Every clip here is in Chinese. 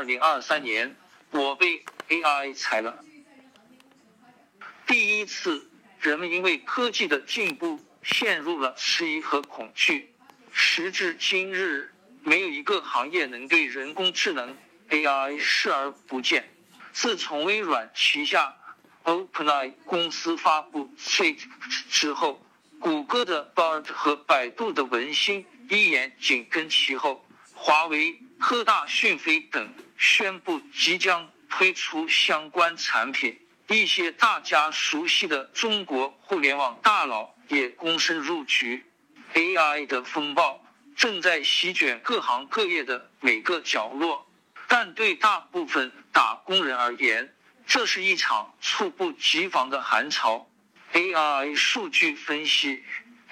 二零二三年，我被 AI 裁了。第一次，人们因为科技的进步陷入了迟疑和恐惧。时至今日，没有一个行业能对人工智能 AI 视而不见。自从微软旗下 OpenAI 公司发布 Chat 之后，谷歌的 Bard 和百度的文心一言紧跟其后。华为、科大讯飞等宣布即将推出相关产品，一些大家熟悉的中国互联网大佬也躬身入局。AI 的风暴正在席卷各行各业的每个角落，但对大部分打工人而言，这是一场猝不及防的寒潮。AI 数据分析、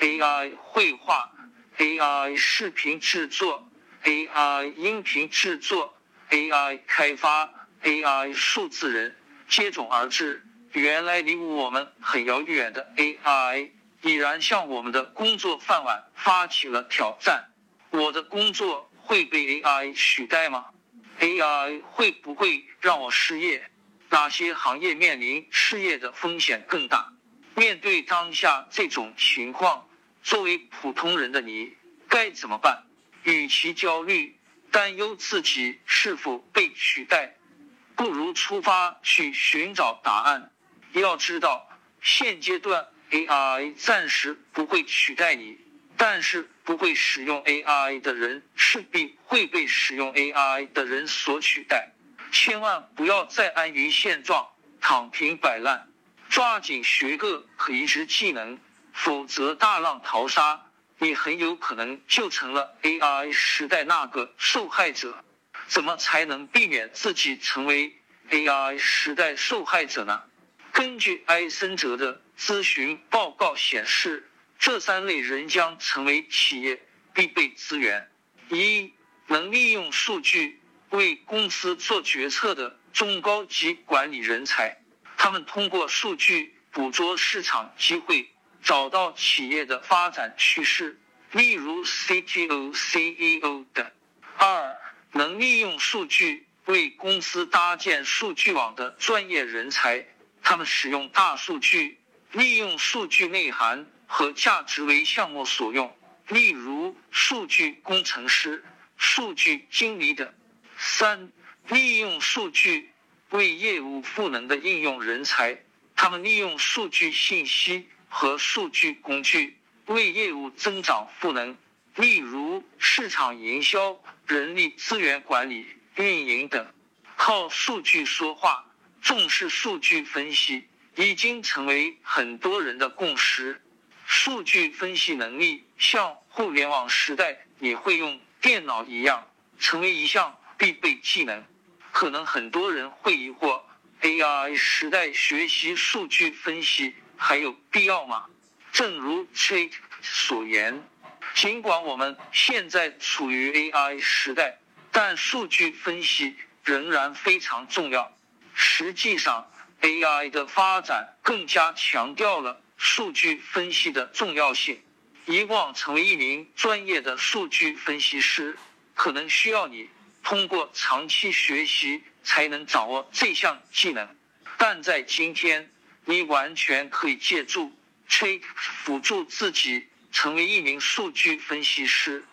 AI 绘画、AI 视频制作。AI 音频制作、AI 开发、AI 数字人接踵而至。原来离我们很遥远的 AI，已然向我们的工作饭碗发起了挑战。我的工作会被 AI 取代吗？AI 会不会让我失业？哪些行业面临失业的风险更大？面对当下这种情况，作为普通人的你该怎么办？与其焦虑、担忧自己是否被取代，不如出发去寻找答案。要知道，现阶段 AI 暂时不会取代你，但是不会使用 AI 的人势必会被使用 AI 的人所取代。千万不要再安于现状、躺平摆烂，抓紧学个可移植技能，否则大浪淘沙。你很有可能就成了 AI 时代那个受害者。怎么才能避免自己成为 AI 时代受害者呢？根据埃森哲的咨询报告显示，这三类人将成为企业必备资源：一、能利用数据为公司做决策的中高级管理人才，他们通过数据捕捉市场机会。找到企业的发展趋势，例如 CTO、CEO 等。二、能利用数据为公司搭建数据网的专业人才，他们使用大数据，利用数据内涵和价值为项目所用，例如数据工程师、数据经理等。三、利用数据为业务赋能的应用人才，他们利用数据信息。和数据工具为业务增长赋能，例如市场营销、人力资源管理、运营等。靠数据说话，重视数据分析，已经成为很多人的共识。数据分析能力像互联网时代你会用电脑一样，成为一项必备技能。可能很多人会疑惑：AI 时代学习数据分析？还有必要吗？正如 Chat 所言，尽管我们现在处于 AI 时代，但数据分析仍然非常重要。实际上，AI 的发展更加强调了数据分析的重要性。以往成为一名专业的数据分析师，可能需要你通过长期学习才能掌握这项技能，但在今天。你完全可以借助 Check 辅助自己成为一名数据分析师。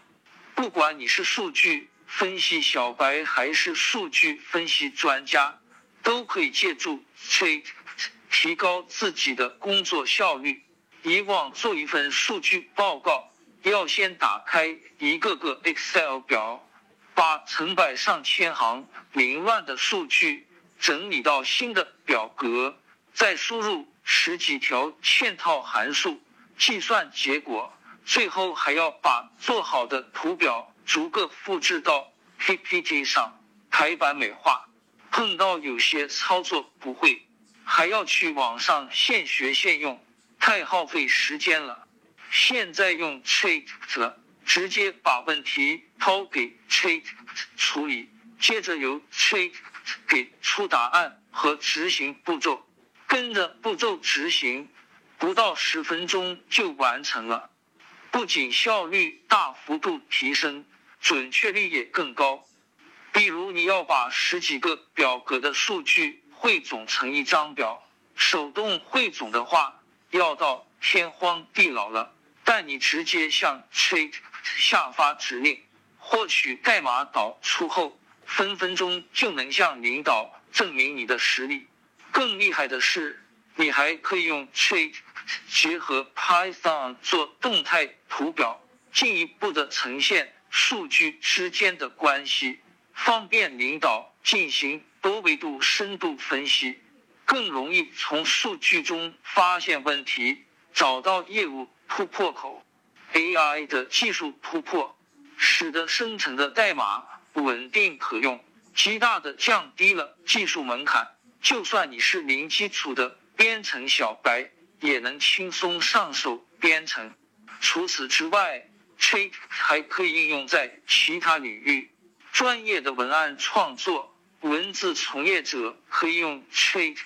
不管你是数据分析小白还是数据分析专家，都可以借助 Check 提高自己的工作效率。以往做一份数据报告，要先打开一个个 Excel 表，把成百上千行凌乱的数据整理到新的表格。再输入十几条嵌套函数计算结果，最后还要把做好的图表逐个复制到 PPT 上排版美化。碰到有些操作不会，还要去网上现学现用，太耗费时间了。现在用 Chat 直接把问题抛给 Chat 处理，接着由 Chat 给出答案和执行步骤。跟着步骤执行，不到十分钟就完成了。不仅效率大幅度提升，准确率也更高。比如你要把十几个表格的数据汇总成一张表，手动汇总的话要到天荒地老了。但你直接向 Chat 下发指令，获取代码导出后，分分钟就能向领导证明你的实力。更厉害的是，你还可以用 Chat 结合 Python 做动态图表，进一步的呈现数据之间的关系。方便领导进行多维度深度分析，更容易从数据中发现问题，找到业务突破口。AI 的技术突破，使得生成的代码稳定可用，极大的降低了技术门槛。就算你是零基础的编程小白，也能轻松上手编程。除此之外，Chat 还可以应用在其他领域。专业的文案创作，文字从业者可以用 Chat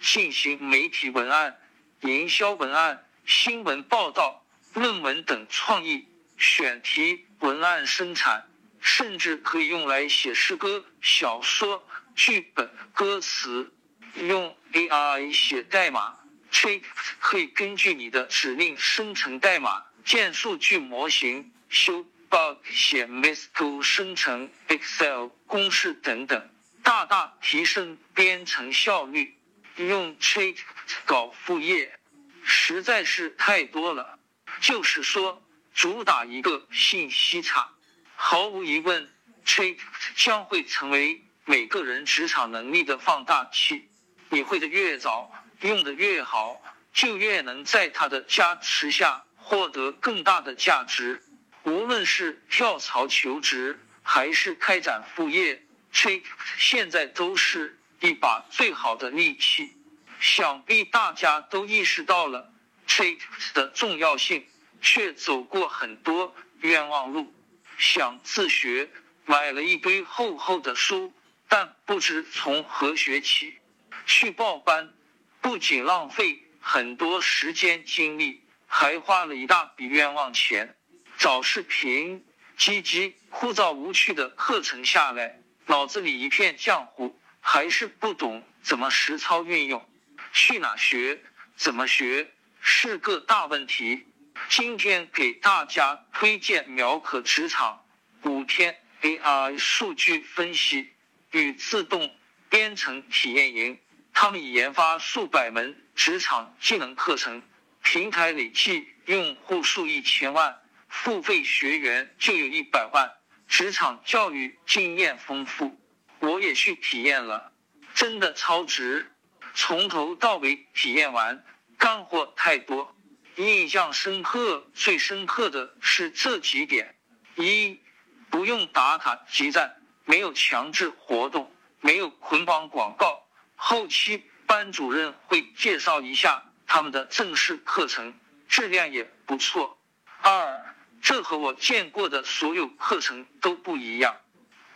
进行媒体文案、营销文案、新闻报道、论文等创意选题文案生产，甚至可以用来写诗歌、小说、剧本、歌词。用 AI 写代码，Chat 可以根据你的指令生成代码、建数据模型、修。bug 写 MISQ 生成 Excel 公式等等，大大提升编程效率。用 Chat 搞副业实在是太多了。就是说，主打一个信息差。毫无疑问，Chat 将会成为每个人职场能力的放大器。你会的越早，用的越好，就越能在它的加持下获得更大的价值。无论是跳槽求职，还是开展副业，Chat 现在都是一把最好的利器。想必大家都意识到了 Chat 的重要性，却走过很多冤枉路。想自学，买了一堆厚厚的书，但不知从何学起。去报班，不仅浪费很多时间精力，还花了一大笔冤枉钱。找视频，积极枯燥无趣的课程下来，脑子里一片浆糊，还是不懂怎么实操运用。去哪学，怎么学，是个大问题。今天给大家推荐苗可职场五天 AI 数据分析与自动编程体验营，他们已研发数百门职场技能课程，平台累计用户数一千万。付费学员就有一百万，职场教育经验丰富，我也去体验了，真的超值，从头到尾体验完，干货太多，印象深刻，最深刻的是这几点：一，不用打卡集赞，没有强制活动，没有捆绑广告，后期班主任会介绍一下他们的正式课程，质量也不错。二。这和我见过的所有课程都不一样，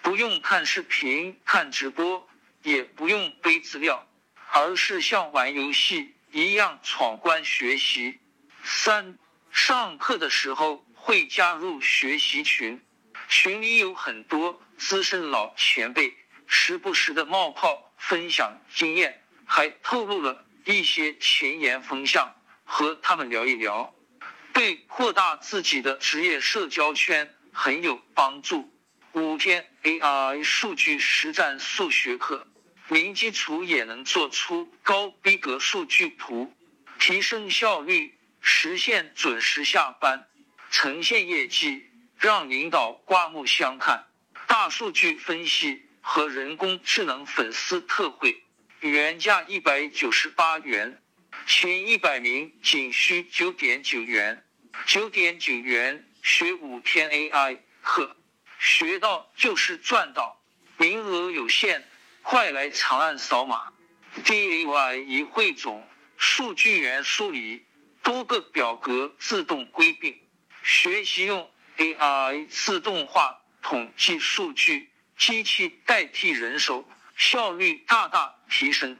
不用看视频、看直播，也不用背资料，而是像玩游戏一样闯关学习。三，上课的时候会加入学习群，群里有很多资深老前辈，时不时的冒泡分享经验，还透露了一些前沿风向，和他们聊一聊。对扩大自己的职业社交圈很有帮助。五天 AI 数据实战数学课，零基础也能做出高逼格数据图，提升效率，实现准时下班，呈现业绩，让领导刮目相看。大数据分析和人工智能粉丝特惠，原价一百九十八元，前一百名仅需九点九元。九点九元学五天 AI 课，学到就是赚到，名额有限，快来长按扫码。DAY 一汇总，数据源梳理，多个表格自动归并，学习用 AI 自动化统计数据，机器代替人手，效率大大提升，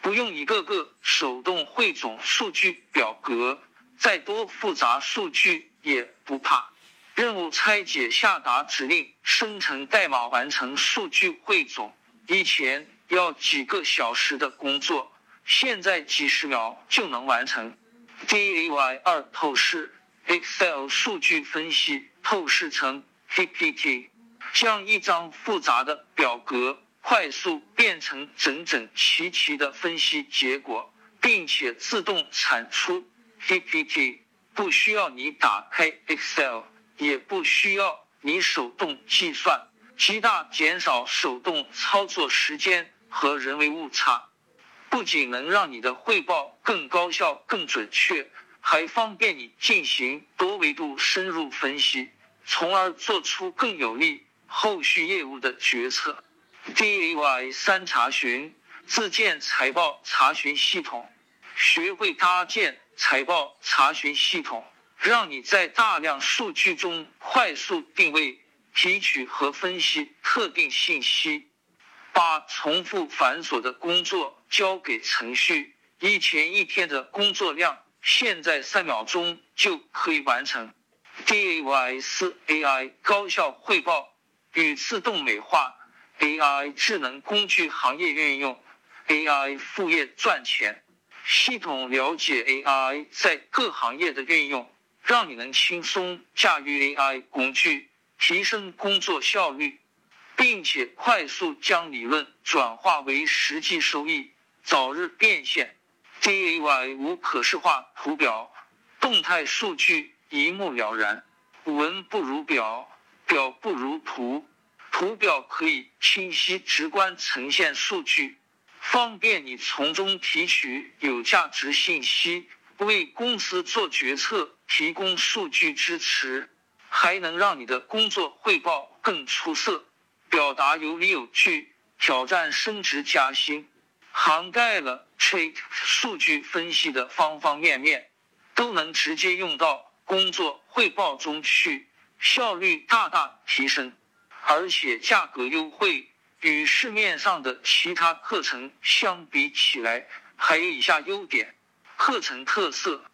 不用一个个手动汇总数据表格。再多复杂数据也不怕，任务拆解，下达指令，生成代码，完成数据汇总。以前要几个小时的工作，现在几十秒就能完成。DAY 二透视 Excel 数据分析透视成 PPT，将一张复杂的表格快速变成整整齐齐的分析结果，并且自动产出 PPT，不需要你打开 Excel。也不需要你手动计算，极大减少手动操作时间和人为误差。不仅能让你的汇报更高效、更准确，还方便你进行多维度深入分析，从而做出更有利后续业务的决策。DAY 三查询自建财报查询系统，学会搭建财报查询系统。让你在大量数据中快速定位、提取和分析特定信息，把重复繁琐的工作交给程序。以前一天的工作量，现在三秒钟就可以完成。DAY 四 AI 高效汇报与自动美化，AI 智能工具行业运用，AI 副业赚钱，系统了解 AI 在各行业的运用。让你能轻松驾驭 AI 工具，提升工作效率，并且快速将理论转化为实际收益，早日变现。DAY 无可视化图表，动态数据一目了然。文不如表，表不如图，图表可以清晰直观呈现数据，方便你从中提取有价值信息。为公司做决策提供数据支持，还能让你的工作汇报更出色，表达有理有据，挑战升职加薪，涵盖了 Trade 数据分析的方方面面，都能直接用到工作汇报中去，效率大大提升，而且价格优惠，与市面上的其他课程相比起来，还有以下优点。课程特色：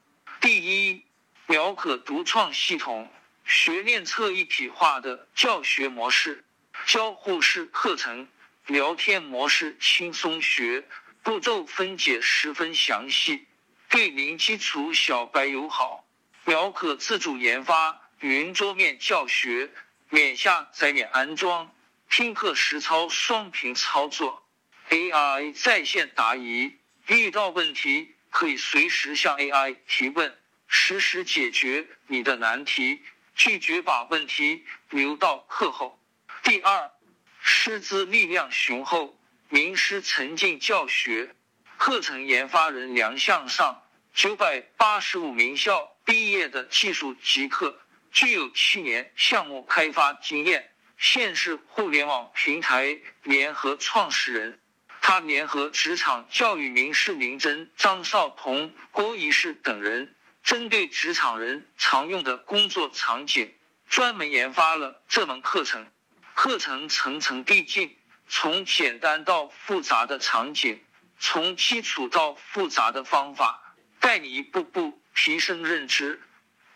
第一，苗可独创系统，学练册一体化的教学模式，交互式课程，聊天模式轻松学，步骤分解十分详细，对零基础小白友好。苗可自主研发云桌面教学，免下载免安装，听课实操双屏操作，AI 在线答疑，遇到问题。可以随时向 AI 提问，实时解决你的难题，拒绝把问题留到课后。第二，师资力量雄厚，名师沉浸教学，课程研发人梁向上，九百八十五名校毕业的技术极客，具有七年项目开发经验，现是互联网平台联合创始人。他联合职场教育名师林真、张少彤、郭仪士等人，针对职场人常用的工作场景，专门研发了这门课程。课程层层递进，从简单到复杂的场景，从基础到复杂的方法，带你一步步提升认知，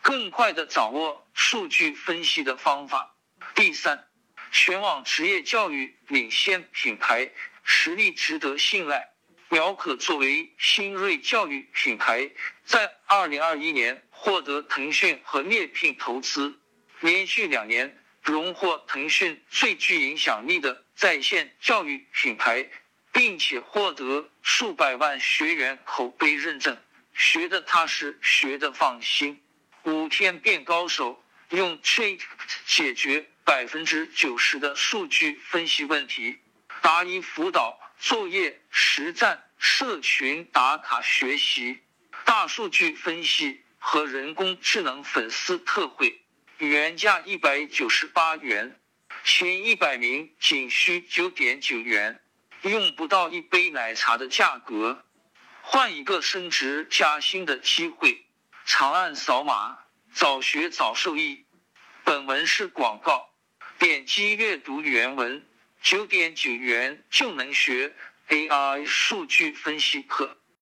更快的掌握数据分析的方法。第三，全网职业教育领先品牌。实力值得信赖。苗可作为新锐教育品牌，在二零二一年获得腾讯和猎聘投资，连续两年荣获腾讯最具影响力的在线教育品牌，并且获得数百万学员口碑认证。学的踏实，学的放心。五天变高手，用 Chat 解决百分之九十的数据分析问题。答疑辅导、作业实战、社群打卡学习、大数据分析和人工智能粉丝特惠，原价一百九十八元，前一百名仅需九点九元，用不到一杯奶茶的价格，换一个升职加薪的机会。长按扫码，早学早受益。本文是广告，点击阅读原文。九点九元就能学 AI 数据分析课。